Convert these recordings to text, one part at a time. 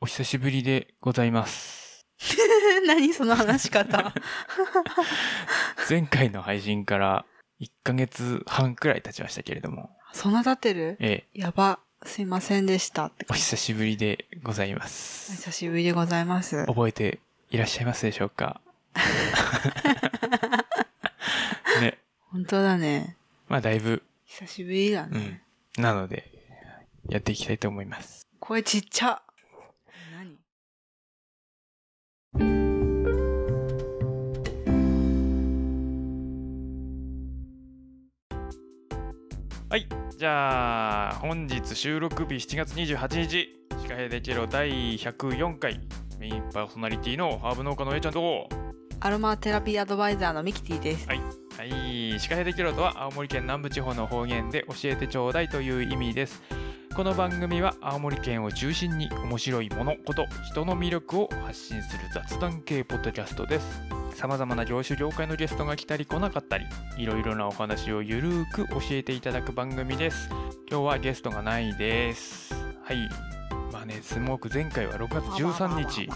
お久しぶりでございます。何その話し方。前回の配信から1ヶ月半くらい経ちましたけれども、そんな経ってる？ええ、やば。すいませんでしたってお。久しぶりでございまおす。久しぶりでございます。覚えていらっしゃいますでしょうか？ね。本当だね。まあだいぶ、久しぶりだうね。ん。なので、やっていきたいと思います。声ちっちゃ。はい。じゃあ、本日収録日7月28日、シカヘデケロ第104回、メインパーソナリティのハーブ農家のえいちゃんと、アロマテラピーアドバイザーのミキティです。はい。はい。シカヘデケロとは青森県南部地方の方言で教えてちょうだいという意味です。この番組は青森県を中心に面白いもの、こと、人の魅力を発信する雑談系ポッドキャストです。さまざまな業種業界のゲストが来たり来なかったり、いろいろなお話をゆるーく教えていただく番組です。今日はゲストがないです。はい。まあね、スモーク前回は6月13日。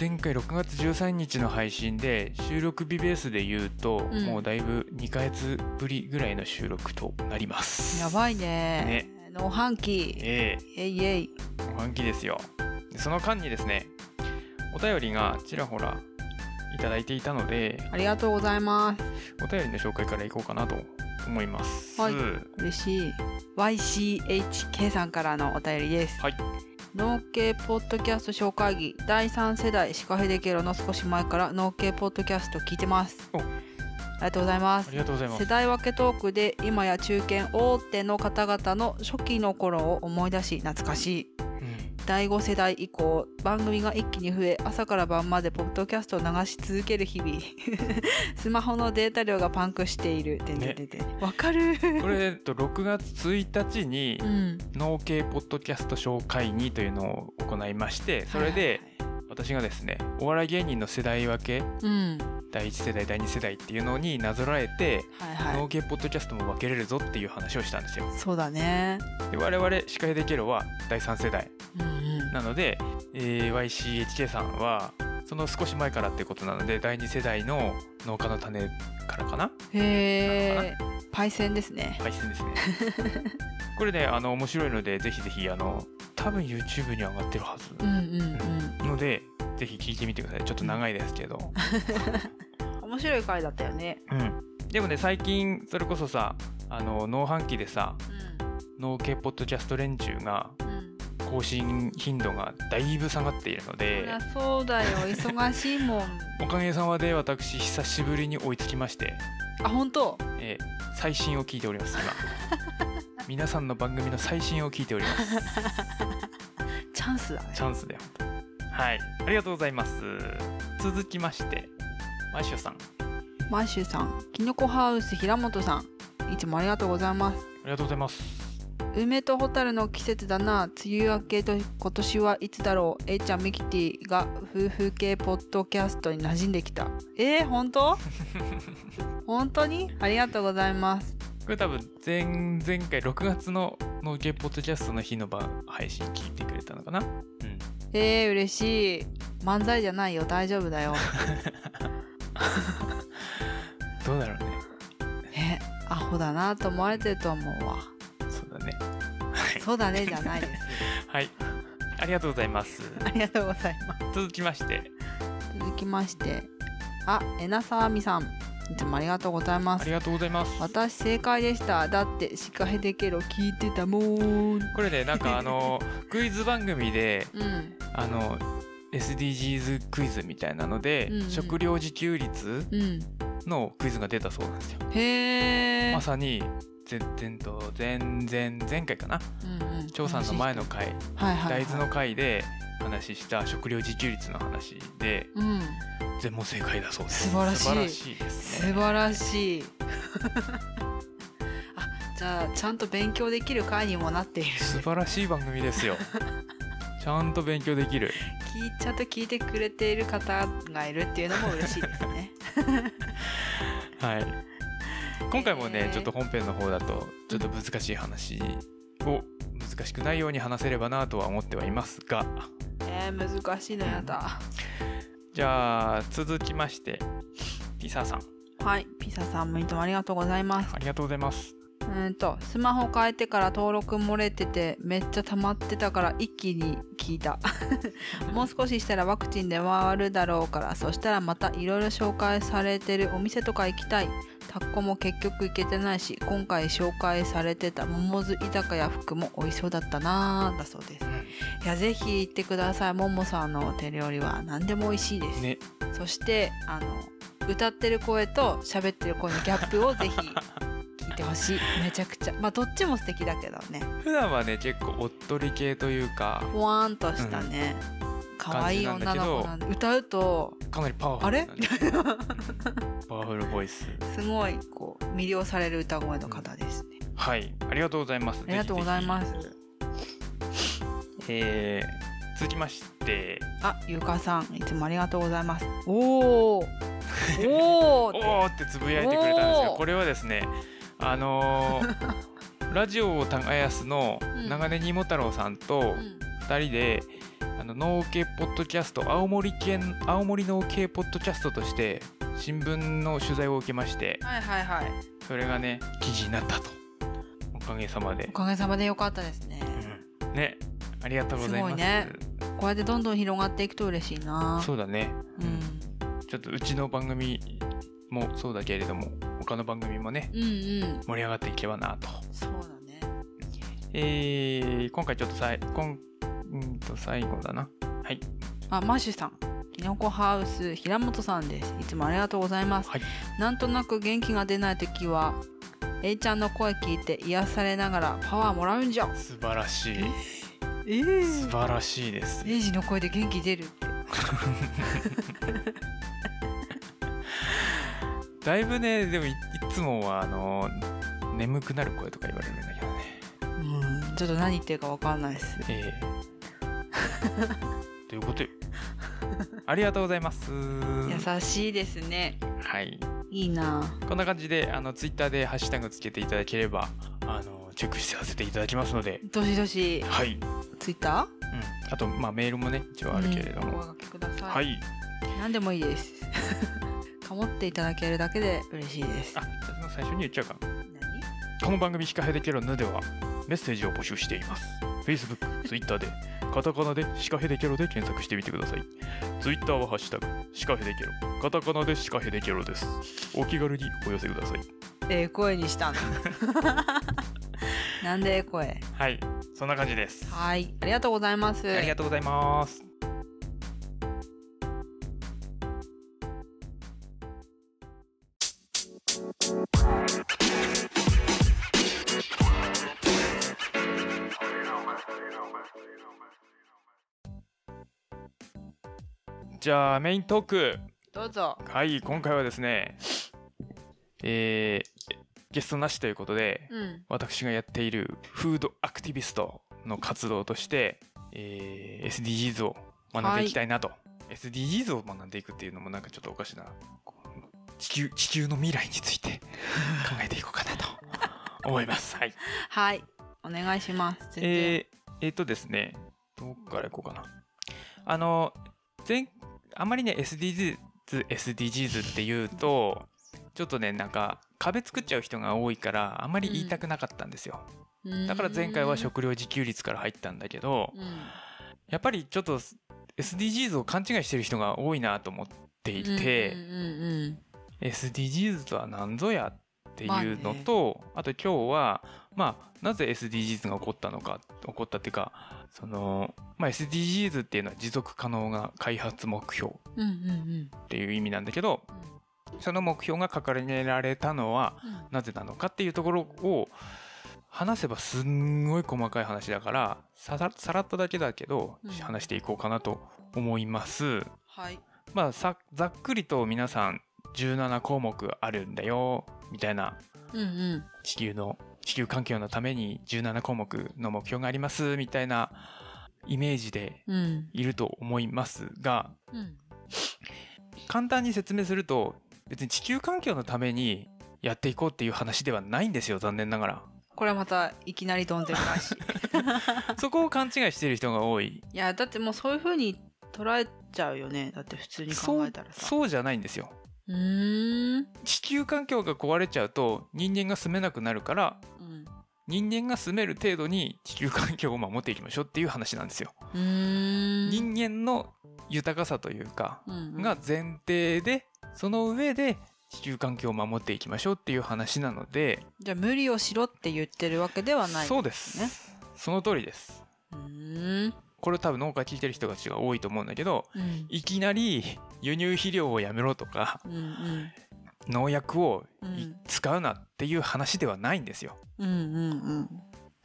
前回6月13日の配信で収録日ベースで言うと、うんもうだいぶ2ヶ月ぶりぐらいの収録となりますやばいね。農飯器。ええいえい。えお半期ですよでその間にですねお便りがちらほらいただいていたのでありがとうございます。お便りの紹介からいこうかなと思いますはい嬉しい。YCHK さんからのお便りです。はい農系ポッドキャスト紹介議第3世代シカヘデケロの少し前から農系ポッドキャスト聞いてます。おがとうございます。あり。がとうございます。世代分けトークで今や中堅大手の方々の初期の頃を思い出し懐かしい。うん。第5世代以降番組が一気に増え朝から晩までポッドキャストを流し続ける日々。スマホのデータ量がパンクしている。てんてんてんてん。わかる。これ、えっと、6月1日にうん。農系ポッドキャスト紹介にというのを行いましてそれで私がですねお笑い芸人の世代分けうん。第1世代第2世代っていうのになぞらえてはいは農系ポッドキャストも分けれるぞっていう話をしたんですよ。いそうだね。で我々シカヘデケロは第3世代うんうん。なので、えー YCHK さんはその少し前からってことなので第2世代の農家の種からかな？へえパイセンですね。配信ですね。これねあの面白いのでぜひぜひあの多分 YouTube に上がってるはず。うんのでぜひ聞いてみてください。ちょっと長いですけど。面白い回だったよね。うん。でもね最近それこそさあの農飯期でさう農系ポッドキャスト連中が更新頻度がだいぶ下がっているのいでやそうだよ。忙しいもん。おかげさまで私久しぶりに追いつきまして、あ本当？えー最新を聞いております今。皆さんの番組の最新を聞いておりますスだね。チャンスで本当はい。ありがとうございます。続きましてマイシュさん。マッシュさんきのこハウス平本さんいつもありがとうございます。ありがとうございます。梅とホタルの季節だな。梅雨明けと今年はいつだろう。A ちゃんミキティが夫婦系ポッドキャストに馴染んできた。えー、本当本当に？ありがとうございますこれ多分前前回6月の農系ポッドキャストの日の晩配信聞いてくれたのかな？うん。えー、嬉しい。漫才じゃないよ大丈夫だよ。どうだろうね。えアホだなと思われてると思うわ。そうだね。はい。そうだねじゃないです はい。ありがとうございます。ありがとうございます。続きまして。続きまして。あえなさあみさんいつもありがとうございます。ありがとうございます。私正解でした。だってシカヘデケロ聞いてたもん。これねなんかあの クイズ番組でうん。あの SDGs クイズみたいなので、うんうん。食料自給率うん。のクイズが出たそうなんですよ。へえまさに前前と前前前回かな？うんうん張さんの前の回、はいはい、はい、大豆の回で話した食料自給率の話でうん全問正解だそうです。素晴らしい素晴らしいね。素晴らしい あじゃあちゃんと勉強できる回にもなっている素晴らしい番組ですよ。ちゃんと勉強できる。聞いちゃんと聞いてくれている方がいるっていうのも嬉しいですね はい。今回もね、ちょっと本編の方だとちょっと難しい話を難しくないように話せればなとは思ってはいますが。えー、難しいのやだ。じゃあ続きましてピサさん。はいピサさんもいつもありがとうございます。ありがとうございますうんとスマホ変えてから登録漏れててめっちゃ溜まってたから一気に聞いた。もう少ししたらワクチンで回るだろうからそしたらまたいろいろ紹介されてるお店とか行きたい。タッコも結局行けてないし今回紹介されてた桃津居酒屋服も美味しそうだったなぁだそうです。いやぜひ行ってください。ももさんの手料理は何でも美味しいです、ね。そしてあの歌ってる声と喋ってる声のギャップをぜひてほしい。めちゃくちゃ。まあどっちも素敵だけどね。普段はね結構おっとり系というかふわーんとしたね、可愛い女の子なんで。歌うとかなりパワフあれルなんです パワフルボイス。すごいこう魅了される歌声の方ですね、はい。ありがとうございます。ありがとうございます。すえー、続きまして。あゆかさんいつもありがとうございます。おー。お おーーってつぶやいてくれたんですがおー。これはですねあのー ラジオを耕すのうん。長根にも太郎さんとうん。2人で、あの農系ポッドキャスト青森県青森農系ポッドキャストとして新聞の取材を受けましてはいはいはい。それがね記事になったと。おかげさまで。お、かげさまでよかったですね。うん。ね。ありがとうございます。すごいね。こうやってどんどん広がっていくと嬉しいな。そうだね。うん。ちょっとうちの番組もそうだけれども他の番組もねうんうん。盛り上がっていけばなと。そうだね。えー、今回ちょっとさい今うんと最後だな。はい。あマッシュさん。きのこハウス平本さんです。いつもありがとうございます。はい。なんとなく元気が出ない時は A ちゃんの声聞いて癒されながらパワーもらうんじゃ素晴らしい。ええ素晴らしいです。エイジの声で元気出るって だいぶねでもいいつもはあの眠くなる声とか言われるんだけどね。うんちょっと何言ってるかわかんないです。ええ。ということよありがとうございます。優しいですね。はい。いいな。こんな感じであのツイッターでハッシュタグつけていただければあのチェックさせていただきますので。どしどし。はい、うん、ツイッタあとまあメールもね一応ーあるけれども、うんお声掛けください、はい。何でもいいですかもっていただけるだけで嬉しいです。あ最初に言っちゃうか何？この番組「シカヘデケロヌ」ではメッセージを募集しています。Facebook、Twitter で カタカナでシカヘデケロで検索してみてください。Twitter はハッシュタグシカヘデケロ。カタカナでシカヘデケロです。お気軽にお寄せください。ええ声にしたの？なんでええ声？はい。そんな感じです。はい。ありがとうございます。ありがとうございますじゃあメイントーク。どうぞ。はい今回はですねえー、ゲストなしということでうん私がやっているフードアクティビストの活動として、えー SDGs を学んでいきたいなと、SDGs を学んでいくっていうのもなんかちょっとおかしいな地球地球の未来について 考えていこうかなと思います。はい。はい。お願いします。えー、えーとですねどっからいこうかな。あの前あんまりね SDGs, SDGs っていうとちょっとねなんか壁作っちゃう人が多いからあんまり言いたくなかったんですよ、だから前回は食料自給率から入ったんだけどうん。やっぱりちょっと SDGs を勘違いしてる人が多いなと思っていて、うんうんうん SDGs とは何ぞやっていうのと、あと今日はまあなぜ SDGs が起こったのか起こったっていうかその、まあ、SDGs っていうのは持続可能な開発目標うんうんうん。っていう意味なんだけどその目標が掲げられたのはうん。なぜなのかっていうところを話せばすんごい細かい話だからさらさらっとだけだけど、うん。話していこうかなと思います。はい。まあさざっくりと皆さん17項目あるんだよみたいなうんうん。地球の地球環境のために17項目の目標がありますみたいなイメージでうん。いると思いますがうん。簡単に説明すると別に地球環境のためにやっていこうっていう話ではないんですよ残念ながら。これはまたいきなりどんでん返し。そこを勘違いしている人が多い。いやだってもうそういう風に捉えちゃうよね。だって普通に考えたらさ。そうじゃないんですよ。うーん。地球環境が壊れちゃうと人間が住めなくなるからうん人間が住める程度に地球環境を守っていきましょうっていう話なんですよ。人間の豊かさというかが前提でその上で地球環境を守っていきましょうっていう話なのでじゃあ無理をしろって言ってるわけではないそうです。その通りです。うーん。これ多分農家聞いてる人たちが多いと思うんだけどうん。いきなり輸入肥料をやめろとかうんうん農薬を使うなっていう話ではないんですよ。うんうん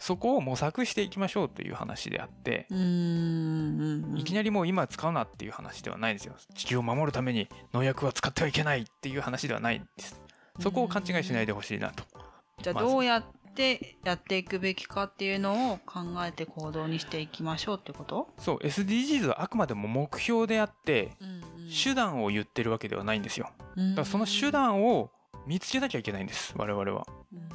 そこを模索していきましょうという話であってうんうんうんいきなりもう今使うなっていう話ではないんですよ。地球を守るために農薬は使ってはいけないっていう話ではないんです。そこを勘違いしないでほしいなと。じゃあどうやってやっていくべきかっていうのを考えて行動にしていきましょうってこと、そう SDGs はあくまでも目標であってうんうん。手段を言ってるわけではないんですよ。だからその手段を見つけなきゃいけないんです我々は。うん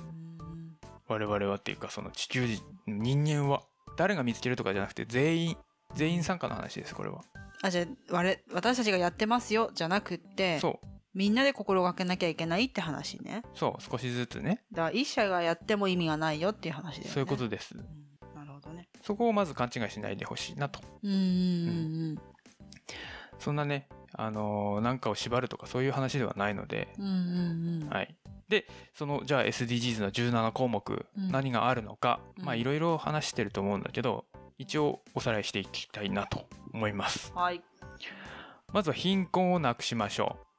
我々はっていうかその地球人人間は。誰が見つけるとかじゃなくて全員全員参加の話ですこれは。あじゃあ我私たちがやってますよじゃなくってそうみんなで心がけなきゃいけないって話ね。そう少しずつね。だから一社がやっても意味がないよっていう話だよね。そういうことです。うん。なるほどね。そこをまず勘違いしないでほしいなと。うんうんそんなねあのーなんかを縛るとかそういう話ではないので。うんうんうん。うんはい。でそのじゃあ SDGs の17項目、うん。何があるのかまあうんいろいろ話してると思うんだけど一応おさらいしていきたいなと思います。はい。まずは貧困をなくしましょう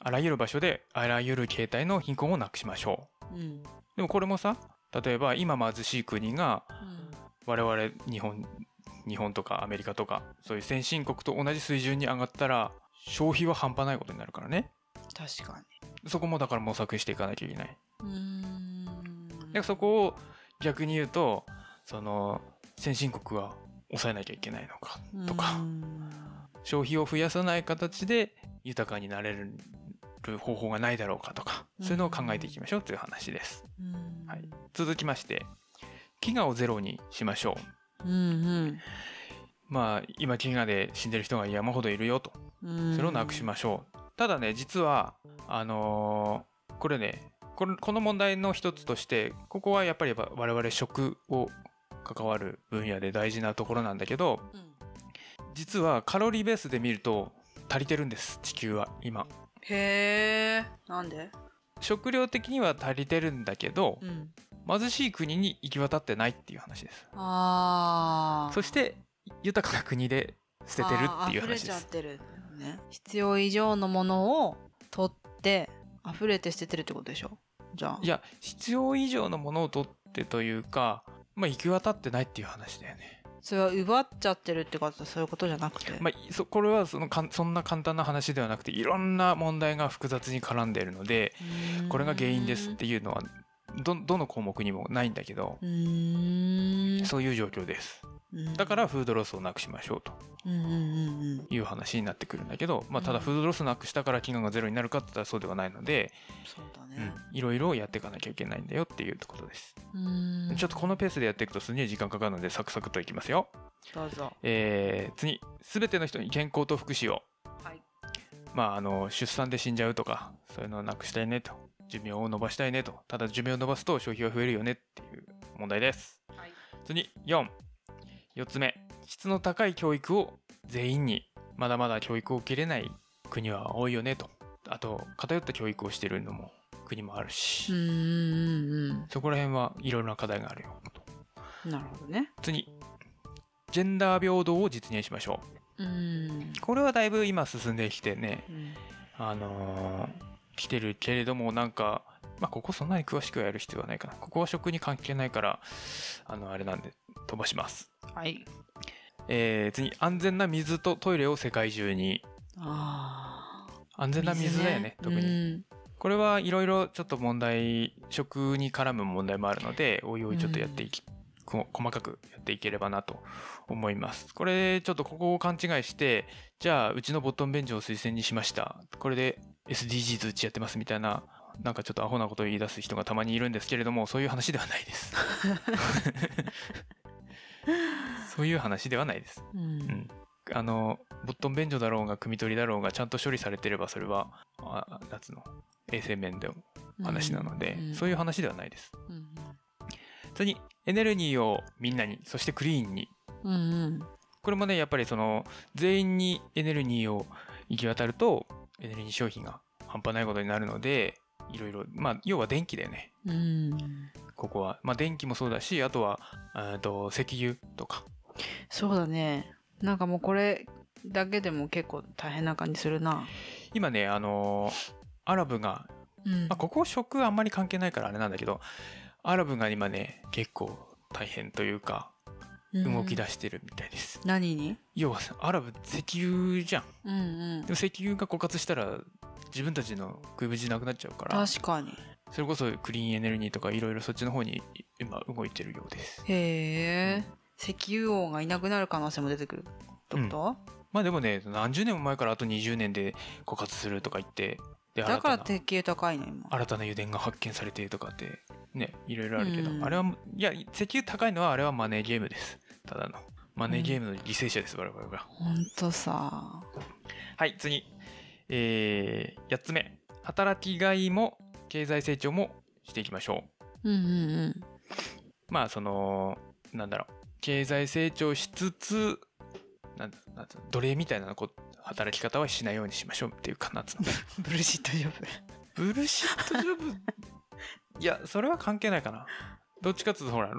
あらゆる場所であらゆる形態の貧困をなくしましょう。ん。うでもこれもさ例えば今貧しい国がうん。我々日本日本とかアメリカとかそういう先進国と同じ水準に上がったら消費は半端ないことになるからね。確かそこもだから模索していかなきゃいけない。にうーん。でそこを逆に言うとその先進国は抑えなきゃいけないのかとかうん。消費を増やさない形で豊かになれる方法がないだろうかとかそういうのを考えていきましょうという話です。うん。はい。続きまして飢餓をゼロにしましょう。うんまあ今飢餓で死んでる人が山ほどいるよと。うん。それをなくしましょう。ただね実はあのーこれねこれこの問題の一つとしてここはやっぱり我々食を関わる分野で大事なところなんだけどうん。実はカロリーベースで見ると足りてるんです地球は今へえなんで？食料的には足りてるんだけどうん。貧しい国に行き渡ってないっていう話です。ああそして豊かな国で捨ててるっていう話で溢れちゃっすてるね。必要以上のものを取って溢れて捨ててるってことでしょ？じゃあ。いや必要以上のものを取ってというかまあ行き渡ってないっていう話だよねそれは奪っちゃってるってことはそういうことじゃなくて、まあ、そこれはそのかんそんな簡単な話ではなくていろんな問題が複雑に絡んでいるのでこれが原因ですっていうのはどどの項目にもないんだけどうそういう状況です。うんだからフードロスをなくしましょうと。いう話になってくるんだけど、まあ、ただうん。フードロスなくしたから飢餓がゼロになるかって言ったらそうではないので、そうだうねん、いろいろやっていかなきゃいけないんだよっていうことです、うーん。ちょっとこのペースでやっていくとすげえ時間かかるのでサクサクといきますよ。どうぞ。えー次全ての人に健康と福祉を。はい。まあ、あの出産で死んじゃうとかそういうのをなくしたいねと。寿命を伸ばしたいねと。ただ寿命を伸ばすと消費が増えるよねっていう問題です。はい。次44つ目質の高い教育を全員にまだまだ教育を受けれない国は多いよねと。あと偏った教育をしてるのも国もあるし、そこら辺はいろいろな課題があるよとうんなるほどね。次ジェンダー平等を実現しましょう。ん。うこれはだいぶ今進んできてね。うん。あのー来てるけれどもなんか、まあ、ここそんなに詳しくはやる必要はないかな。ここは食に関係ないからあのあれなんで飛ばします、はい。えー次安全な水とトイレを世界中に。ああ安全な水だよね特に、にこれはいろいろちょっと問題食に絡む問題もあるのでおいおいちょっとやっていき、こ細かくやっていければなと思います。これちょっとここを勘違いしてじゃあうちのボットン便所を推薦にしました。これで SDGs うちやってますみたいななんかちょっとアホなことを言い出す人がたまにいるんですけれどもそういう話ではないです。そういう話ではないです。うん。うん。あのボットン便所だろうが汲み取りだろうがちゃんと処理されてればそれはあなんつうの？衛生面での話なので、うん。そういう話ではないです。うん。次にエネルギーをみんなにそしてクリーンに。うんうん。これもねやっぱりその全員にエネルギーを行き渡るとエネルギー消費が半端ないことになるのでいろいろまあ要は電気だよね。うん。ここは。まあ電気もそうだしあとはえーと石油とか。そうだね。なんかもうこれだけでも結構大変な感じするな。今ねあのーアラブが、うん。まあ、ここ食あんまり関係ないからあれなんだけどアラブが今ね結構大変というか動き出してるみたいです、何に？要はアラブ石油じゃん。うんうん。でも石油が枯渇したら自分たちの食いぶちなくなっちゃうから確かに。それこそクリーンエネルギーとかいろいろそっちの方に今動いてるようです。へえ。石油王がいなくなる可能性も出てくるってこと、まあでもね何十年も前からあと20年で枯渇するとか言ってでだから新たな石油高いの今。新たな油田が発見されてとかってねいろいろあるけど、うん。あれはいや石油高いのはあれはマネーゲームです。ただの。マネーゲームの犠牲者です、我々がほんとさ。はい次えー、8つ目働きがいも経済成長もしていきましょう。うんうんうん。まあそのなんだろう経済成長しつつなんなん奴隷みたいなこ働き方はしないようにしましょうっていうかな ブルシットジョブ。ブルシットジョブ？いやそれは関係ないかな。どっちかっていうとほら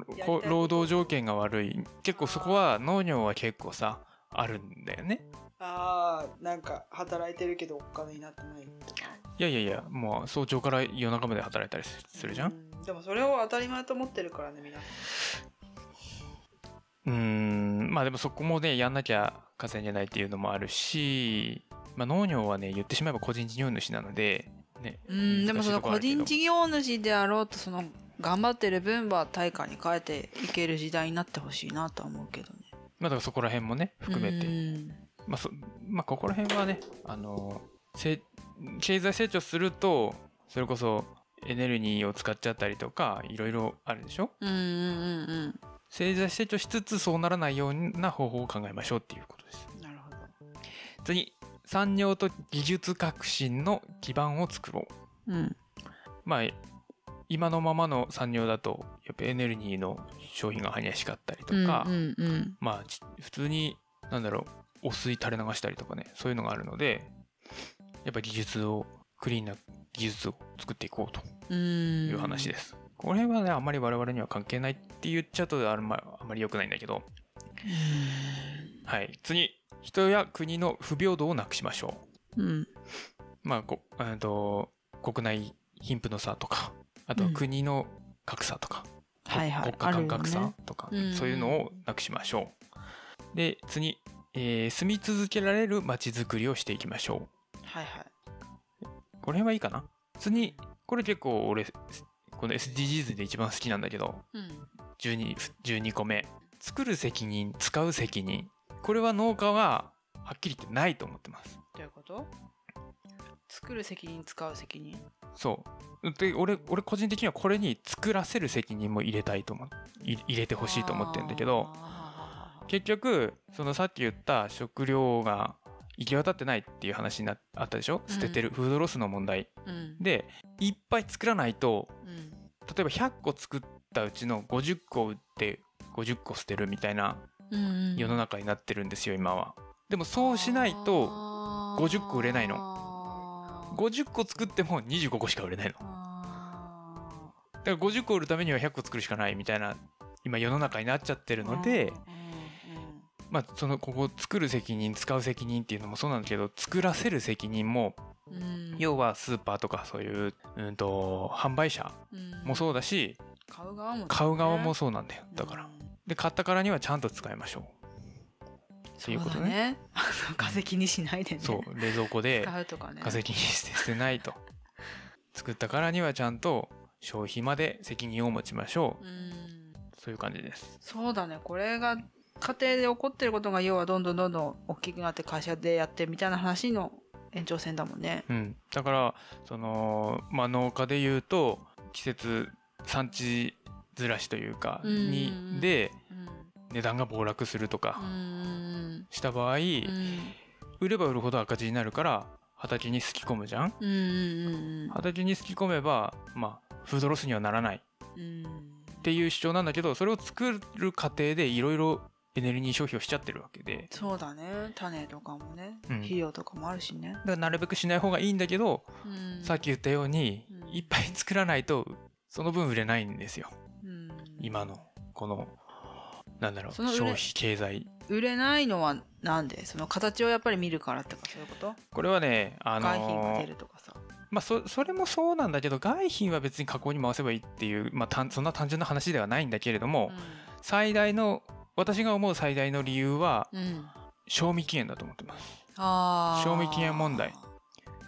労働条件が悪い。結構そこは農業は結構さあるんだよねああなんか働いてるけどお金になってない。いやいやいやもう早朝から夜中まで働いたりするじゃん？うでもそれを当たり前と思ってるからねみん。なうーんまあでもそこもねやんなきゃ稼げないっていうのもあるし、まあ、農業はね言ってしまえば個人事業主なので、ね、うんでもその個人業事業主であろうとその頑張ってる分は対価に変えていける時代になってほしいなとは思うけどね。まあだからそこら辺もね含めて、うんまあそまあここら辺はねあのせ経済成長するとそれこそエネルギーを使っちゃったりとかいろいろあるでしょ？うんうんうん経済成長しつつそうならないような方法を考えましょうっていうことです。うんなるほど。次産業と技術革新の基盤を作ろう。うん。まあ今のままの産業だとやっぱエネルギーの消費が激しかったりとか、うんうんうん。まあち普通になんだろう汚水垂れ流したりとかねそういうのがあるのでやっぱ技術をクリーンな技術を作っていこうとうん。いう話です、これはねあんまり我々には関係ないって言っちゃうとあんまあんまり良くないんだけど。はい。次人や国の不平等をなくしましょう。ん。うまあこえーと国内貧富の差とかあとはうん。国の格差とか、はいはい。国家間格差とか、うん。そういうのをなくしましょう。で次、えー住み続けられる街づくりをしていきましょはいはい。うこれはいいかな？次これ結構俺この SDGs で一番好きなんだけどうん。12 12個目。作る責任使う責任。これは農家ははっきり言ってないと思ってます。どういうこと？作る責任使う責任。そう。で俺俺個人的にはこれに作らせる責任も入れたいと思う。い入れてほしいと思ってるんだけど結局そのさっき言った食料が行き渡ってないっていう話になあったでしょ？うん。捨ててる、フードロスの問題。うん。でいっぱい作らないとうん。例えば100個作ったうちの50個売って50個捨てるみたいなうん世の中になってるんですよ今は。でもそうしないと50個売れないの。50個作っても25個しか売れないの。だから50個売るためには100個作るしかないみたいな今世の中になっちゃってるのでまあそのここ作る責任使う責任っていうのもそうなんだけど作らせる責任も要はスーパーとかそういう、うん、と販売者もそうだし買う側も買う側もそうなんだよ。だから。うんで買ったからにはちゃんと使いましょう。っていうことね。化石 にしないでね。そう。冷蔵庫で使うとかね。化石にして捨てないと。作ったからにはちゃんと消費まで責任を持ちましょう。うん。そういう感じです。そうだね。これが家庭で起こってることが要はどんどんどんどん大きくなって会社でやってみたいな話の延長線だもんね。うん、だからその、まあ、農家でいうと季節産地ずらしというかうんにでうん。値段が暴落するとうかんした場合、うん。売れば売るほど赤字になるから畑にすき込むじゃん。畑にすき込めばまあフードロスにはならない。うん。っていう主張なんだけどそれを作る過程でいろいろエネルギー消費をしちゃってるわけで。そうだね。種とかもね、うん。肥料とかもあるしね、だからなるべくしない方がいいんだけど、うん。さっき言ったように、うん。いっぱい作らないとその分売れないんですよ。うん。今のこのなんだろう消費経済。売れないのはなんで？その形をやっぱり見るからとかそういうこと？これはねあの外品が出るとかさ。まあそそれもそうなんだけど外品は別に加工に回せばいいっていう、まあ、単そんな単純な話ではないんだけれども、最大の私が思う最大の理由はうん、うん、賞味期限だと思ってます。賞味期限問題。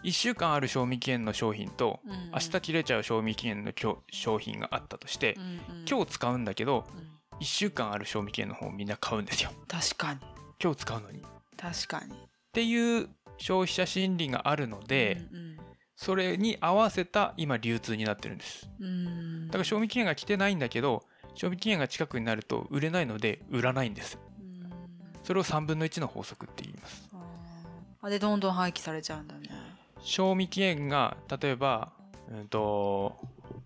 1週間ある賞味期限の商品とうん。うん明日切れちゃう賞味期限の商品があったとしてうんうん。今日使うんだけどうん。1週間ある賞味期限の方をみんな買うんですよ。確かに。今日使うのに。っ確かに。ていう消費者心理があるので、それに合わせた今流通になってるんです。うんうん。だから賞味期限が来てないんだけど賞味期限が近くになると売れないので売らないんです。うん。それを3分の1の法則って言います。あでどんどん廃棄されちゃうんだね。賞味期限が例えばうんと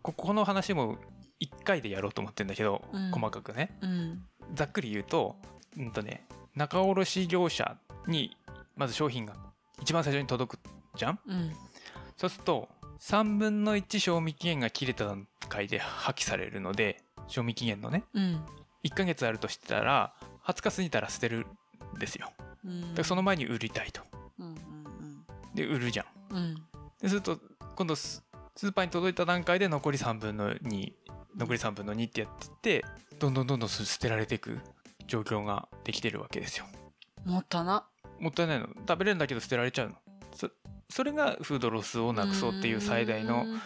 ここの話も1回でやろうと思ってるんだけど、うん。細かくね。うん。ざっくり言うとうんとね仲卸業者にまず商品が一番最初に届くじゃん？うん。そうすると3分の1賞味期限が切れた段階で破棄されるので賞味期限のね。うん。1ヶ月あるとしたら20日過ぎたら捨てるんですよ。うん。だからその前に売りたいと。うんうんで売るじゃん。うん。うんですると今度ススーパーに届いた段階で残り3分の2残り3分の2ってやってってどんどんどんどん捨てられていく状況ができてるわけですよ。もったな。もったいないの。食べれるんだけど捨てられちゃうの。そそれがフードロスをなくそうっていう最大のうん。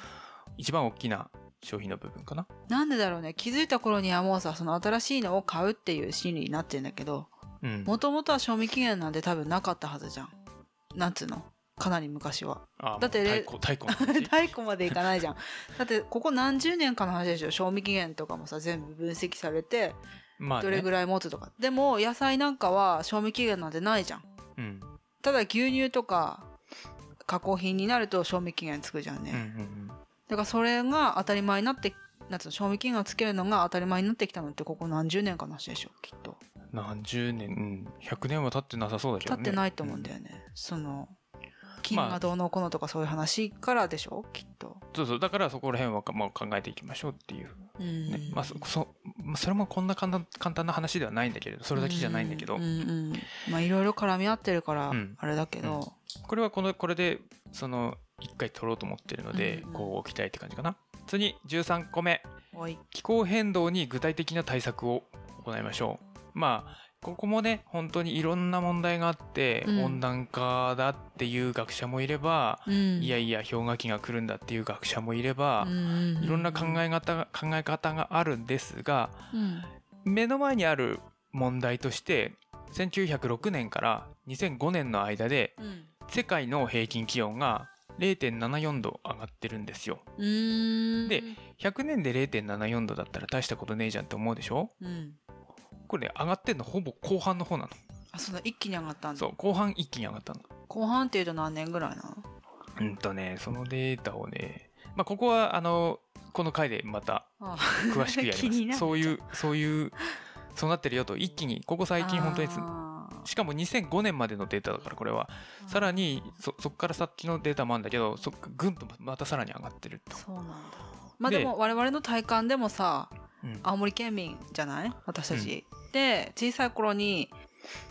一番大きな商品の部分かな？なんでだろうね。気づいた頃にはもうさその新しいのを買うっていう心理になってんだけどうん。もともとは賞味期限なんて多分なかったはずじゃん。なんつうの？かなり昔は。あだって太鼓太鼓 太古までいかないじゃん。だってここ何十年かの話でしょ？賞味期限とかもさ全部分析されてまあ、ね、どれぐらい持つとか、でも野菜なんかは賞味期限なんてないじゃん。うん。ただ牛乳とか加工品になると賞味期限つくじゃんね、うんうんだからそれが当たり前になってなんつうの賞味期限をつけるのが当たり前になってきたのってここ何十年かの話でしょきっと。うん何十年、うん、100年は経ってなさそうだけどね。経ってないと思うんだよね、その金がどうのこうのとかそういう話からでしょきっと。そうそう。だからそこら辺はか、まあ、考えていきましょうっていううん。ね、まあそそまあそれもこんな簡単簡単な話ではないんだけれどそれだけじゃないんだけど、うんうんまあいろいろ絡み合ってるからうん。あれだけど、これはこのこれでその1回取ろうと思ってるので、うん。うんこう置きたいって感じかな。次13個目。気候変動に具体的な対策を行いましょう。まあここもね本当にいろんな問題があって、うん。温暖化だっていう学者もいれば、うん。いやいや氷河期が来るんだっていう学者もいれば、いろんな考え方が考え方があるんですがうん。目の前にある問題として1906年から2005年の間でうん。世界の平均気温が0.74度上がってるんですよ。で100年で0.74度だったら大したことねえじゃんって思うでしょ？うん。これね上がってんのほぼ後半の方なの。あそうだ一気に上がったんだ。そう後半一気に上がったの。後半っていうと何年ぐらいなの？うんとねそのデータをねまあここはあのこの回でまたあ詳しくやります。そういうそういうそうなってるよと一気にここ最近本当にしかも2005年までのデータだからこれは。ーさらにそそっから先のデータもあるんだけどそっかぐんとまたさらに上がってると、そうなんだ。まあででも我々の体感でもさうん。青森県民じゃない？私たち、で小さい頃に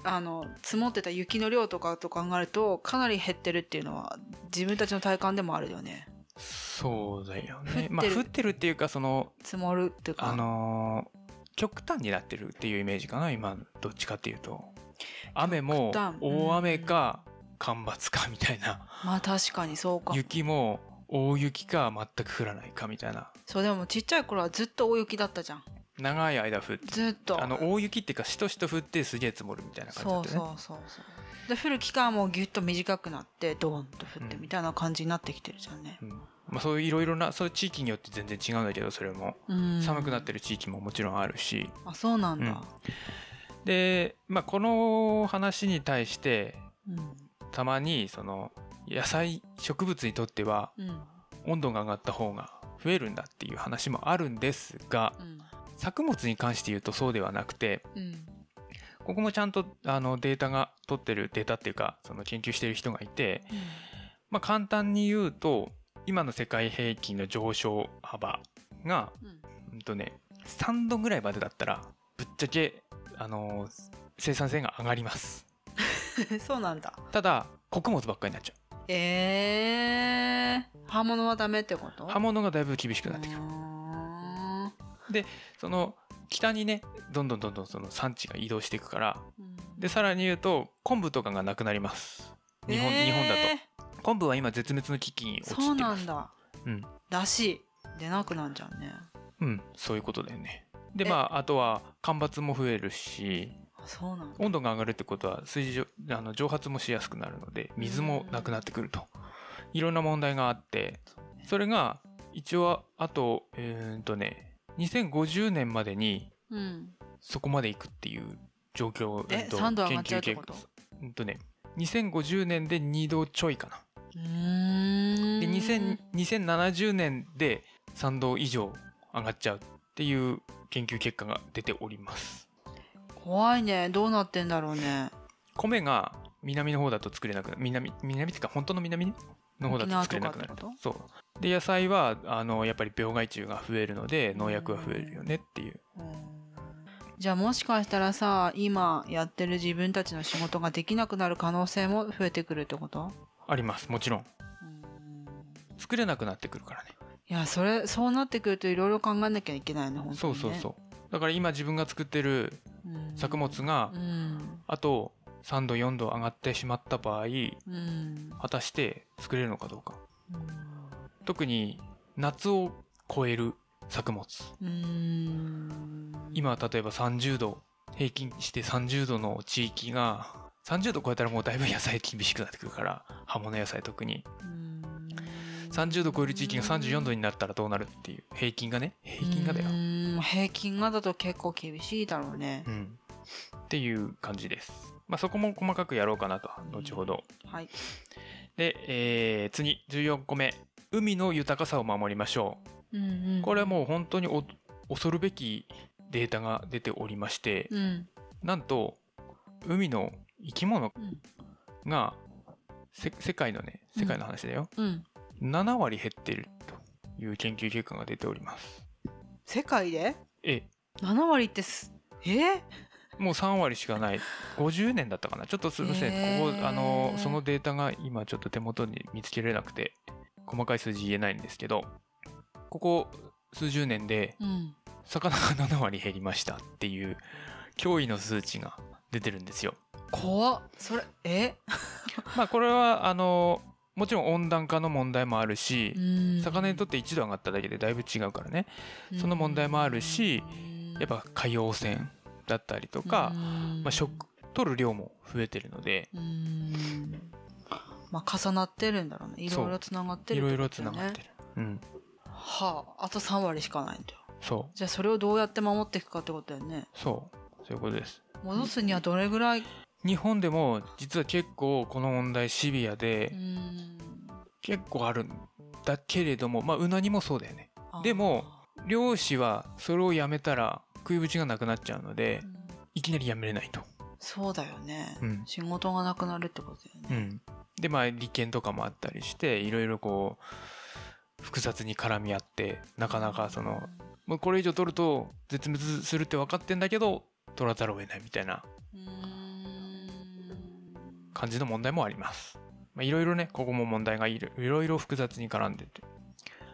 あの積もってた雪の量とかと考えるとかなり減ってるっていうのは自分たちの体感でもあるよね。そうだよね。まあ降ってるっていうかその積もるっていうか。あのー極端になってるっていうイメージかな今どっちかっていうと雨も大雨か干ばつかみたいな。まあ確かにそうか。雪も大雪か全く降らないかみたいな。そうでもちっちゃい頃はずっと大雪だったじゃん。長い間降って。ずっと。あの大雪っていうかしとしと降ってすげえ積もるみたいな感じだそうったよね。そうそうそうで降る期間もギュッと短くなってドーンと降ってうん。みたいな感じになってきてるじゃんね、うん。まあ、そういういろいろなそういう地域によって全然違うんだけどそれも。うん、寒くなってる地域ももちろんあるし。あそうなんだ、で、まあ、この話に対してうん。たまにその野菜植物にとってはうん。温度が上がった方が増えるんだっていう話もあるんですがうん。作物に関して言うとそうではなくてうん。ここもちゃんとあのデータが取ってるデータっていうかその研究してる人がいて、まあ、簡単に言うと今の世界平均の上昇幅が、うん。うんとね、3度ぐらいまでだったらぶっちゃけ、あのー生産性が上がります。そうなんだ。ただ穀物ばっかりになっちゃえー、葉物はダメってこと？う葉物がだいぶ厳しくなってくるその北にねどんどんどんどんその産地が移動していくからでさらに言うと昆布とかがなくなります。日本,、日本だと。昆布は今絶滅の危機に陥ってそういますなんだ。うん。だし出なくなんじゃんね。うん。そういうことだよねでえ。まああとは干ばつも増えるしあそうなんだ。温度が上がるってことは水上あの蒸発もしやすくなるので水もなくなってくると。いろんな問題があってそれが一応あとえーっとね2050年までにうん。そこまでいくっていう状況えと3度上がっちゃうってこと？研究結果うんとね2050年で2度ちょいかな。で2000 2070年で3度以上上がっちゃうっていう研究結果が出ております。怖いね。どうなってんだろうね。米が南の方だと作れなくなる。南南っていうか本当の南の方だと作れなくなる。そう。で野菜はあのやっぱり病害虫が増えるので農薬が増えるよねっていう。じゃあもしかしたらさ今やってる自分たちの仕事ができなくなる可能性も増えてくるってこと？あります。もちろん。作れなくなってくるからねいやそれそうなってくるといろいろ考えなきゃいけないね本当そうに、ね、そうそうだから今自分が作ってるうん。作物がうん。あと3度4度上がってしまった場合うん。果たして作れるのかどうか。うん。特に夏を超える作物。うん。今は例えば30度平均して30度の地域が30度超えたらもうだいぶ野菜厳しくなってくるから葉物野菜特に。うん30度超える地域が34度になったらどうなるっていう平均がね。平均がだよ。うん平均がだと結構厳しいだろうね。うん。っていう感じです。まあそこも細かくやろうかなと後ほど。はい。で、えー次14個目。海の豊かさを守りましょう。んうん。うこれはもう本当にお恐るべきデータが出ておりましてうん。なんと海の生き物うん。世界のね世界の話だよ、うん7割減ってるという研究結果が出ております。世界で？え7割ってすえもう3割しかない。50年だったかな。ちょっとすいません、へー。ここあのそのデータが今ちょっと手元に見つけられなくて細かい数字言えないんですけどここ数十年でうん。魚が7割減りましたっていう驚異の数値が出てるんですよ。怖っ。それえ？まあこれはあのもちろん温暖化の問題もあるし、うん。魚にとって1度上がっただけでだいぶ違うからね。その問題もあるしやっぱ海洋汚染だったりとか、まあ、食取る量も増えてるので。うん。まあ重なってるんだろうね。いろいろつながってるいろいろつながってる、うん。はああと3割しかないんだ。よそう。じゃあそれをどうやって守っていくかってことだよね。そう。そういうことです。戻すにはどれぐらい日本でも実は結構この問題シビアでうん。結構あるんだけれどもまあうなぎもそうだよね。でも漁師はそれをやめたら食いぶちがなくなっちゃうのでうん。いきなりやめれないと。そうだよね、うん。仕事がなくなるってことだよね、うん、でまあ利権とかもあったりしていろいろこう複雑に絡み合ってなかなかそのもうこれ以上取ると絶滅するって分かってんだけど取らざるを得ないみたいな感じの問題もあります。まあいろいろねここも問題がいろいろいろ複雑に絡んでて。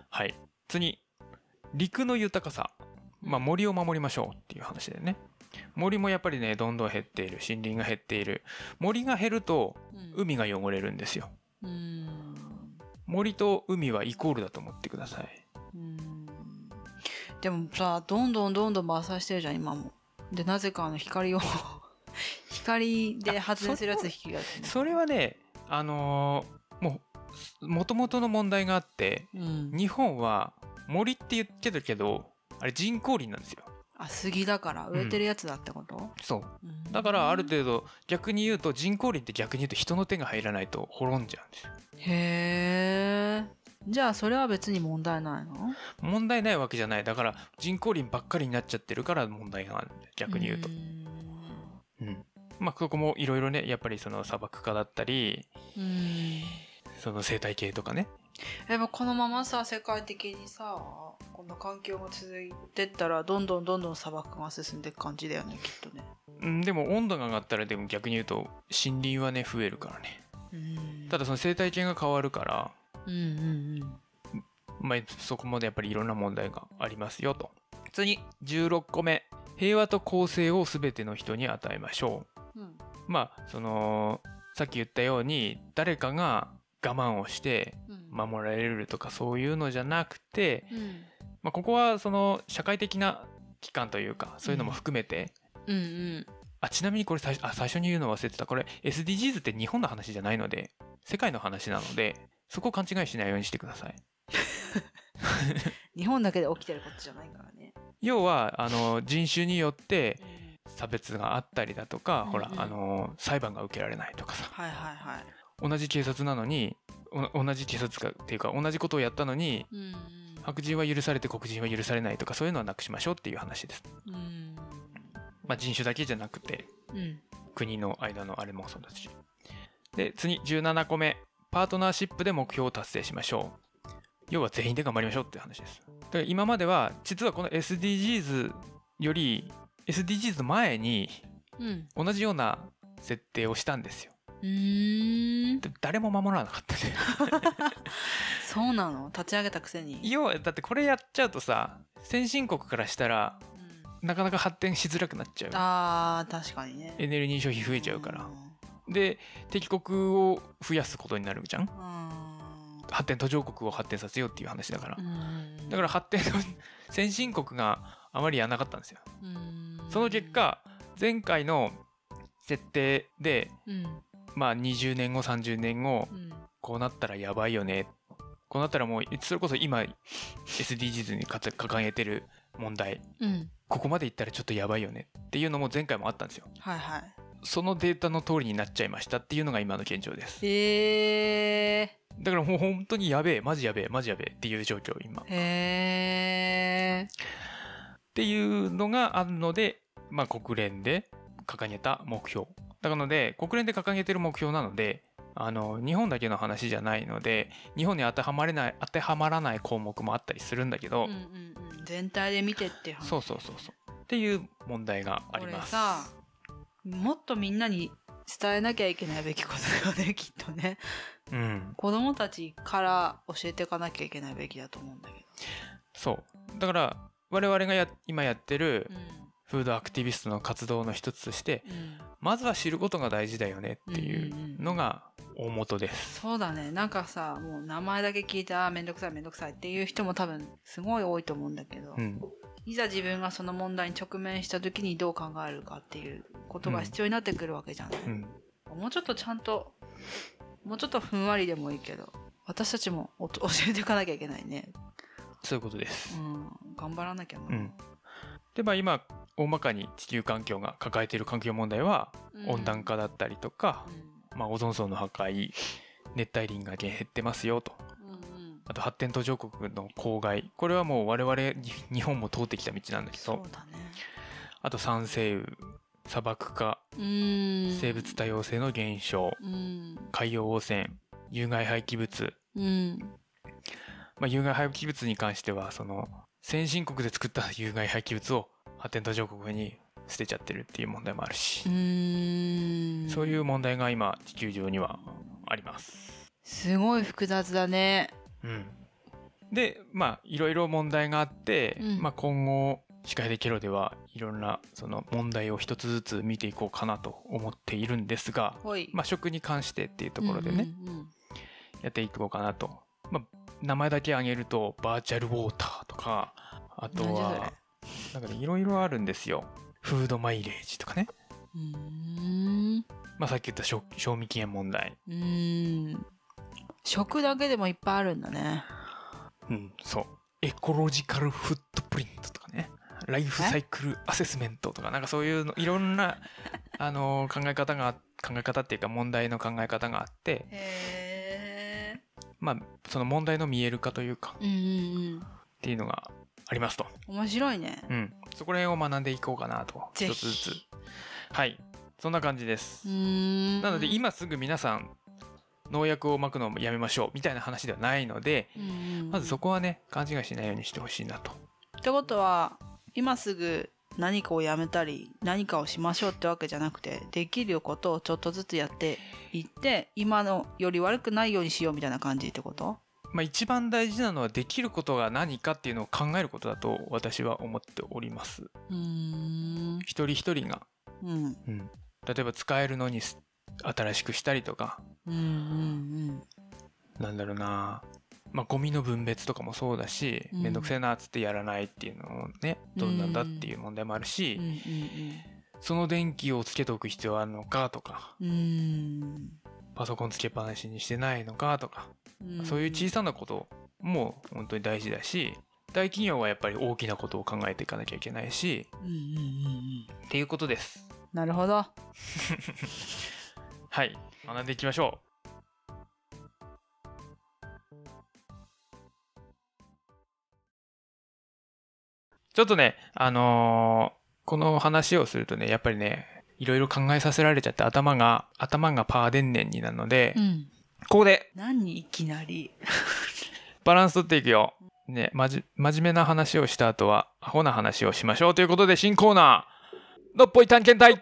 はい。次。陸の豊かさ。まあ森を守りましょうっていう話だよね。森もやっぱりねどんどん減っている。森林が減っている。森が減るとうん。海が汚れるんですよ。うん。森と海はイコールだと思ってください。うん。でもさどんどんどんどん伐採してるじゃん今も。でなぜかあの光を光で発電するやつ引きそれはねあのーもうもともとの問題があってうん。日本は森って言ってるけどあれ人工林なんですよ。あ杉だから植えてるやつだってこと、そう。うん。だからある程度逆に言うと人工林って逆に言うと人の手が入らないと滅んじゃうんですよ。へえ。じゃあそれは別に問題ないの？問題ないわけじゃない。だから人工林ばっかりになっちゃってるから問題があるんだよ逆に言うと。んうん。まあそこもいろいろねやっぱりその砂漠化だったりうん。その生態系とかね。やっぱこのままさ世界的にさこの環境が続いてったらどんどんどんどん砂漠が進んでいく感じだよねきっとね。うんでも温度が上がったらでも逆に言うと森林はね増えるからね。うん。ただその生態系が変わるからうんうんまあそこまでやっぱりいろんな問題がありますよと。次。16個目平和と公正を全ての人に与えましょう。うん。まあそのさっき言ったように誰かが我慢をしてうん。守られるとかそういうのじゃなくて、うん。まあ、ここはその社会的な機関というかそういうのも含めて、うん。うんあちなみにこれ最あ最初に言うの忘れてた。これ SDGs って日本の話じゃないので世界の話なのでそこを勘違いしないようにしてください 日本だけで起きてることじゃないからね。要はあの人種によって差別があったりだとか、うんほらうんあの裁判が受けられないとかさ。はいはいはい。同じ警察なのにお同じ警察かっていうか同じことをやったのにうんうん。白人は許されて黒人は許されないとかそういうのはなくしましょうっていう話です。うん。まあ、人種だけじゃなくてうん。国の間のあれもそうだし。で次17個目。パートナーシップで目標を達成しましょう。要は全員で頑張りましょうっていう話です。今までは実はこの SDGs より SDGs の前にうん。同じような設定をしたんですよ。うーん。で誰も守らなかったね。そうなの？立ち上げたくせに、要はだってこれやっちゃうとさ先進国からしたらうん。なかなか発展しづらくなっちゃう。あー確かにね。エネルギー消費増えちゃうから。うで敵国を増やすことになるじゃん。ん発展途上国を発展させようっていう話だから。うん。だから発展の 先進国があまりやらなかったんですよ。うん。その結果前回の設定でうん。まあ20年後30年後うん。こうなったらやばいよね。こうなったらもうそれこそ今 SDGs に掲げてる問題。うん。ここまでいったらちょっとやばいよね。っていうのも前回もあったんですよ。はいはい。そのデータの通りになっちゃいましたっていうのが今の現状です。へえだからもう本当にやべえマジやべえマジやべえっていう状況今。っへえていうのがあるのでまあ国連で掲げた目標。だからので国連で掲げてる目標なのであの日本だけの話じゃないので日本に当てはまれない当てはまらない項目もあったりするんだけど、うんうんうん。全体で見てって話。そうそうそうそう。っていう問題がありこます。れさもっとみんなに伝えなきゃいけないべきことだよねきっとねうん。子供たちから教えていかなきゃいけないべきだと思うんだけそう。だから我々がや今やってるどフードアクティビストの活動の一つとしてうん、うん、まずは知ることが大事だよねっていうのが大元です。そうだね。なんかさもう名前だけ聞いてあーめんどくさいめんどくさいっていう人も多分すごい多いと思うんだけど、うん、いざ自分がその問題に直面した時にどう考えるかっていうことが必要になってくるわけじゃない、うん、もうちょっとちゃんともうちょっとふんわりでもいいけど私たちも 教えていかなきゃいけないね。そういうことです。うん頑張らなきゃな、うん、でまあ今大まかに地球環境が抱えている環境問題はうん。温暖化だったりとか、まあ、オゾン層の破壊熱帯林が減ってますよと。うんうん。あと発展途上国の公害。これはもう我々に日本も通ってきた道なんだけど。そうだね。あと酸性雨砂漠化。うん生物多様性の減少。うん。海洋汚染。有害廃棄物。うん。まあ、有害廃棄物に関してはその先進国で作った有害廃棄物を発展途上国に捨てちゃってるっていう問題もあるし。う、ん。そういう問題が今地球上にはあります。すごい複雑だね。うん、でまあいろいろ問題があって、うん。まあ、今後司会でケロではいろんなその問題を一つずつ見ていこうかなと思っているんですが、まあ、食に関してっていうところでね、うんうんうん。やっていこうかなと。まあ、名前だけ挙げるとバーチャルウォーターとかあと何はなんかねいろいろあるんですよ。フードマイレージとかね。まあさっき言った賞賞味期限問題。うーん。食だけでもいっぱいあるんだね。うんそう。エコロジカルフットプリントとかねライフサイクルアセスメントとかなんかそういうの いろんなあの考え方が考え方っていうか問題の考え方があってまあその問題の見える化というかうんうんうん。っていうのがありますと、面白いね。うん、そこら辺を学んでいこうかなとぜ一つずつ。ひ。はい。そんな感じです。なので今すぐ皆さん農薬をまくのをやめましょうみたいな話ではないのでまずそこはね勘違いしないようにしてほしいなと。ってことは今すぐ何かをやめたり何かをしましょうってわけじゃなくてできることをちょっとずつやっていって今のより悪くないようにしようみたいな感じってこと？まあ一番大事なのはできることが何かっていうのを考えることだと私は思っております。うーん。一人一人が、うん。うん、例えば使えるのにす新しくしたりとか。うんうん。なんだろうなまあゴミの分別とかもそうだしうん。めんどくせえなっつってやらないっていうのをねどうなんだっていう問題もあるし、うんうんその電気をつけておく必要あるのかとかうんうん。パソコンつけっぱなしにしてないのかとか、うん。そういう小さなことも本当に大事だし大企業はやっぱり大きなことを考えていかなきゃいけないしうんうんうんうん。っていうことです。なるほど。はい。学んでいきましょうちょっとねあのーこの話をするとねやっぱりねいろいろ考えさせられちゃって頭が頭がパーデンネンになるので、うん。ここで。何いきなり。バランス取っていくよ。ね、まじ、真面目な話をした後は、アホな話をしましょうということで、新コーナー、のっぽい探検隊。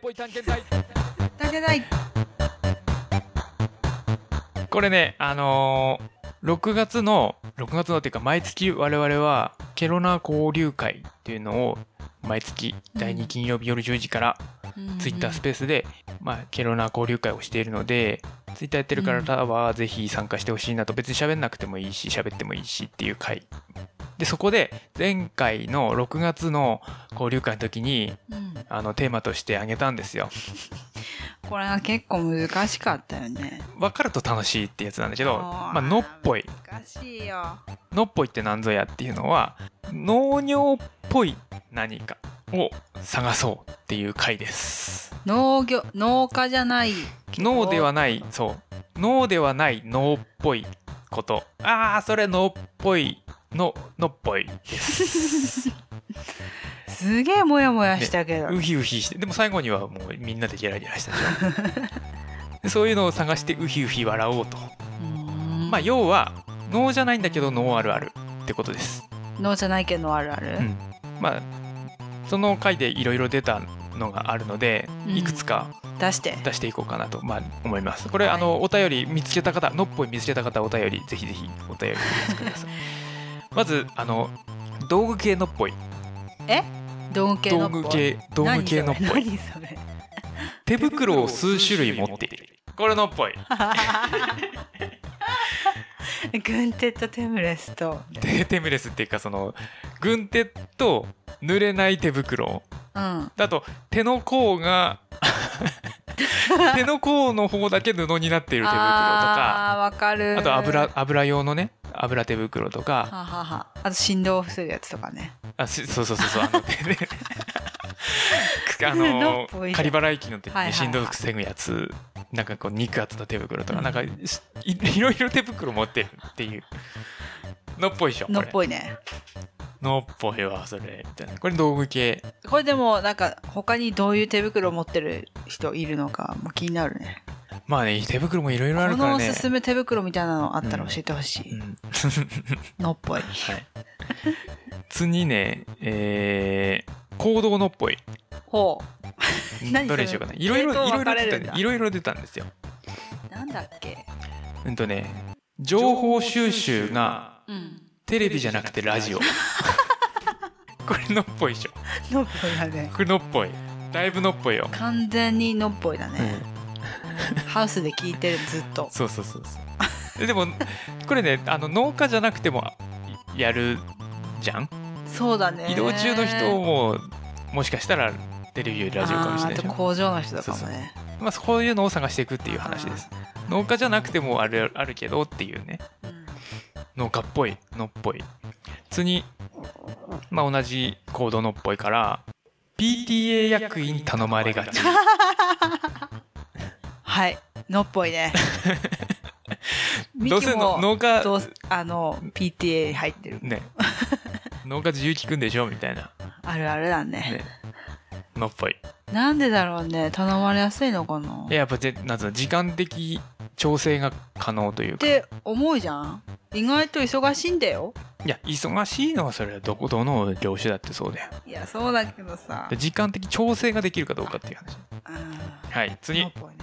だけないこれね、あのー6月の、6月のっていうか、毎月我々は、ケロナ交流会っていうのを、毎月第2金曜日夜10時から、ツイッタースペースで、まあ、ケロナ交流会をしているので、ツイッターやってる方はぜひ参加してほしいなと、別に喋んなくてもいいし、喋ってもいいしっていう会。で、そこで、前回の6月の交流会の時に、うん。あの、テーマとしてあげたんですよ。これは結構難しかったよね。分かると楽しいってやつなんだけど、まあ、のっぽい。難しいよ。のっぽいって何ぞやっていうのは、農業っぽい何かを探そうっていう回です。農業農家じゃない。脳ではないそう。脳ではない脳っぽいこと。ああそれ脳っぽいののっぽいです。すげえモヤモヤしたけど、ウヒウヒしてでも最後にはもうみんなでゲラゲラしたで そういうのを探してウヒウヒ笑おうと。まあ要は脳じゃないんだけど脳あるあるってことです、農じゃないけどあるある、うん、まあその回でいろいろ出たのがあるのでうん。いくつか出して。出していこうかなと、まあ、思います。これ、はい。あのお便り見つけた方、のっぽい見つけた方、お便りぜひぜひお便りください。まずあの道具系のっぽい、道具系のっぽい道具系道具系のっぽい、何それ？手袋を数種類持っている。これのっぽい。軍手とテムレスと。テテムレスっていうかその軍手と濡れない手袋。うん。あと手の甲が 手の甲の方だけ布になっている手袋とか。あーわかる。あと油油用のね油手袋とか。ははは。あと振動を防ぐやつとかね。あしそうそうそうそう。あのね あの仮払い機の時はいはいはいに振動防ぐやつなんかこう肉厚の手袋とか、うん。なんかしいいろいろ手袋持ってるっていう。のっぽいでしょこのっれぽいね。のっぽいわそれ。みたいな。これ道具系。これでもなんか他にどういう手袋を持ってる人いるのかも気になるねまあね手袋もいろいろあこるからね。のおすすめ手袋みたいなのあったら教えてほしい、うん。のっぽい。はい。次ねえー、行動のっぽい。ほ何どれにしようかな。いろいろいろいろ出たいろいろ出たんですよ。うなんだっけ？うんとね情報収集がうん。テレビじゃなくてラジオ。これのっぽいでしょ。のっぽいだね。これのっぽい。だいぶのっぽいよ、完全にのっぽいだね、うん、ハウスで聞いてるずっと。そうそうそうそう。ででもこれねあの農家じゃなくてもやるじゃん？そうだね。移動中の人ももしかしたらテレビよりラジオかもしれないあと工場の人とかもねまあ、そういうのを探していくっていう話です農家じゃなくてもあるあるけどっていうねうん農家っぽいのっぽい次まあ同じコードのっぽいから PTA 役員頼まれがちはい。のっぽいね。ミ どうせ農家どうあの PTA 入ってる。ね。農家自由聞くんでしょ？みたいな。あるあるだね。ねのっぽいなんでだろうね。頼まれやすいのかな。いややっぱぜなんつうの時間的調整が可能というっかて思うじゃん。意外と忙しいんだよ。いや忙しいのはそれはどこどの業種だってそうだよ。いやそうだけどさ。で時間的調整ができるかどうかっていう話。うんはい次。のっぽいね。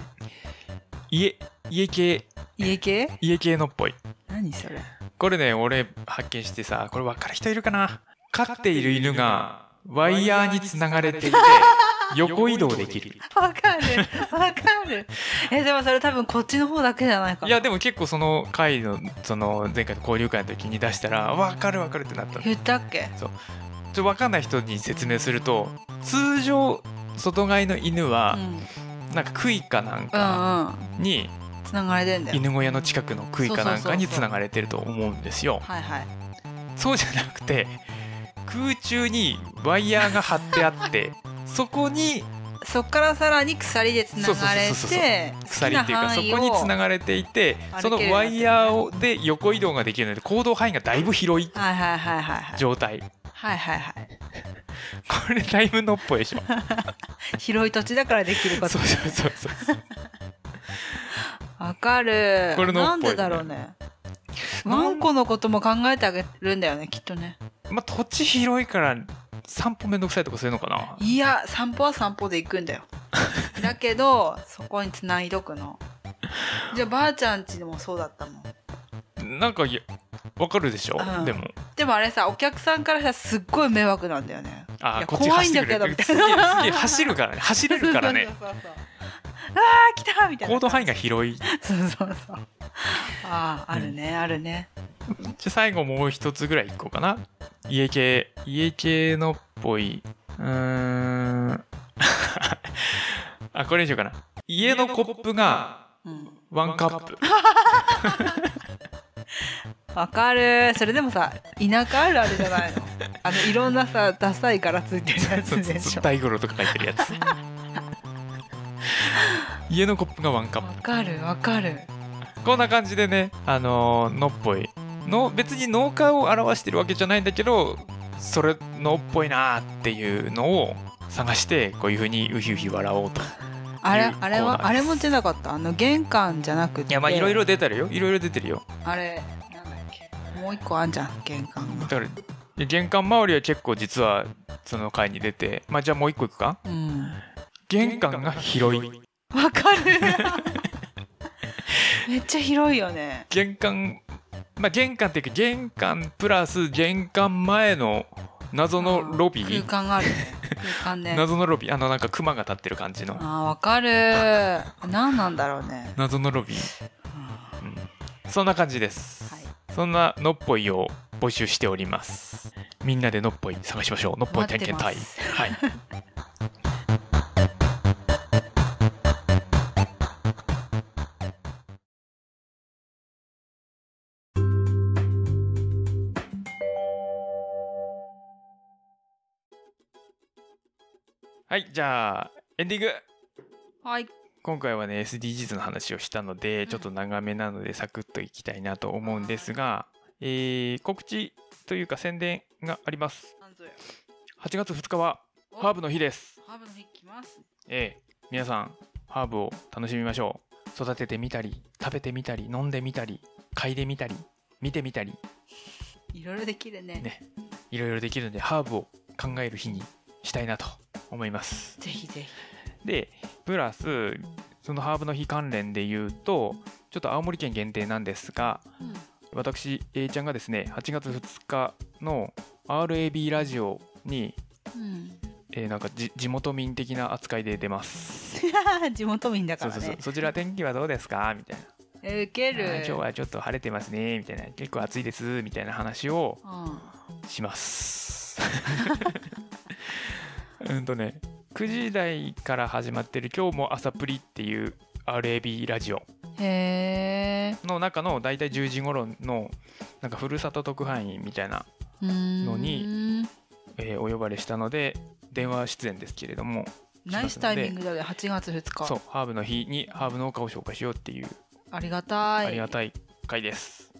家家系。家系？家系のっぽい。何それ。これね俺発見してさこれ分かる人いるかな？飼っている犬がワイヤーにつながれていて 横移動できる。わかる。わかる。えでもそれ多分こっちの方だけじゃないかな。いやでも結構その回のその前回の交流会の時に出したら分かる分かるってなった言ったっけ？っと分かんない人に説明すると通常外飼いの犬うはん。なんか杭かなんうんかうん。につながれてんだよ。犬小屋の近くの杭かなんかにそうそうそうそうつながれてると思うんですよ。はいはい。そうじゃなくて空中にワイヤーが張ってあってそこにそっからさらに鎖でつながれて鎖っていうかそこにつながれていてそのワイヤーをで横移動ができるので行動範囲がだいぶ広い。状態。はいはいはい。これだいぶのっぽいでしょ。広い土地だからできること。そうそうそうそうわかる。これのっぽないんでだろうね。なんワンコのことも考えてあげるんだよねきっとね。まあ土地広いから散歩めんどくさいとかそういうのかな。いや散歩は散歩で行くんだよ。だけどそこにつないどくの。じゃあばあちゃんちでもそうだったもん。なんかいやわかるでしょ、うん。でも。でもあれさお客さんからしたらすっごい迷惑なんだよね。あこっち怖いんだ走ってくれけどみたいすげえすげえ走るからね。走れるからねあー来たみたいな行動範囲が広い。じそうそうそう。あああるね、あるね。ゃあ最後もう一つぐらいいこうかな。家系家系のっぽい。うーん。あこれにしようかな。家のコップがうん。ワンカップ。わかる。それでもさ田舎あるあるじゃないの。あのいろんなさダサい柄ついてるやつでしょ。大五郎とか書いてるやつ 家のコップがワンカッわかるわかる。プこんな感じでねあのーのっぽいの別に農家を表してるわけじゃないんだけどそれのっぽいなーっていうのを探してこういうふうにウヒウヒ笑おうとあれあれはあれも出なかった？あの玄関じゃなくて。いやまあいろいろ出てるよ。いろいろ出てるよ。あれなんだっけ？もう一個あんじゃん玄関が。だからで玄関周りは結構実はその回に出てまあじゃあもう一個いくか？うん。玄関が広いわかる。めっちゃ広いよね。玄関まあ玄関っていうか玄関プラス玄関前の謎のロビー。空間があるね。空間ね 謎のロビー。あのなんかクマが立ってる感じの。あーわかる。何なんだろうね、謎のロビー、うん。うん、そんな感じです、はい。そんなのっぽいを募集しております。みんなでのっぽい探しましょう。のっぽい点検隊。はいはいじゃあエンディング。はい。今回はね SDGs の話をしたのでちょっと長めなのでサクッといきたいなと思うんですが、えー告知というか宣伝があります。なんぞや。8月2日はハーブの日です。ハーブの日来ます。ええ皆さんハーブを楽しみましょう。育ててみたり食べてみたり飲んでみたり嗅いでみたり見てみたり。いろいろできるね。ね。いろいろできるのでハーブを考える日にしたいなと思います。ぜひぜひ。でプラスそのハーブの日関連で言うとちょっと青森県限定なんですがうん。私 A ちゃんがですね8月2日の RAB ラジオに、うん。えーなんかじ地元民的な扱いで出ます。地元民だかそうそうそう。らねそちら天気はどうですか？みたいな。えウケる今日はちょっと晴れてますね。みたいな。結構暑いです。みたいな話をうん。します。う ん とね9時台から始まってる「今日も朝プリ」っていう RAB ラジオ。の中の大体10時頃のなんかふるさと特派員みたいな、のにえーお呼ばれしたので電話出演ですけれどもナイスタイミングだね。8月2日。そうハーブの日にハーブ農家を紹介しようっていうありがたい。ありがたい回です、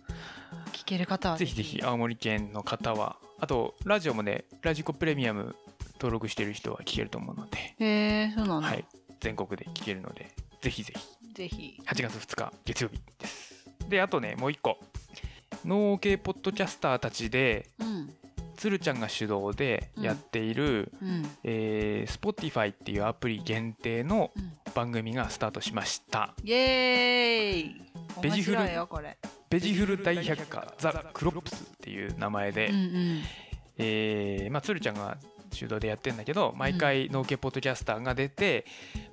聞ける方はぜひぜひ青森県の方はあとラジオもねラジコプレミアム登録してる人は聞けると思うので、へえそうなんだ、はい、全国で聞けるのでぜひぜひ。ぜひ。8月2日月曜日です。であとねもう一個。農系ポッドキャスターたちでうん。つるちゃんが主導でやっている、うん。えー Spotify っていうアプリ限定のうん。番組がスタートしました。イエーイ。ベジフル面白いよこれ。ベジフル大百科ザ・クロップスっていう名前で、うんうん。えーまあ、つるちゃんが主導でやってんだけど毎回農系ポッドキャスターが出て、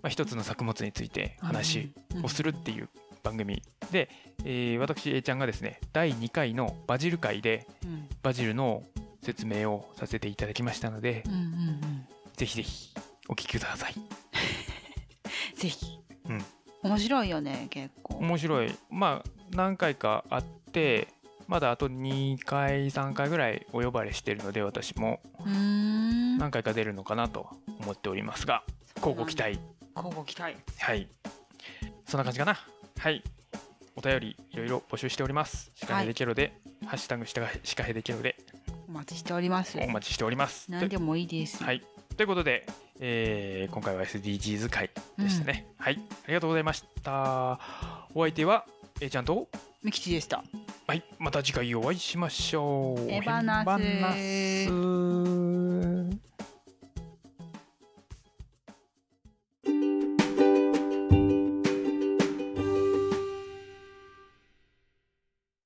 まあ、一つの作物について話をするっていう番組で、えー私 A ちゃんがですね第2回のバジル会でバジルの説明をさせていただきましたのでうんうんうんぜひぜひお聞きくださいぜひ、うん面白いよね結構面白いまあ何回かあってまだあと2回3回ぐらいお呼ばれしてるので私も。何回か出るのかなと思っておりますが乞うご期待。交互期待。はい。そんな感じかな。はい。お便りいろいろ募集しております。シカヘデケロで、ハッシュタグシカヘデケロでお待ちしております。お待ちしております。何でもいいです。はい。ということで、えー今回は SDGs 会でしたね、はい。ありがとうございました。お相手は A ちゃんとミキチでした。はい、また次回お会いしましょう。手放す。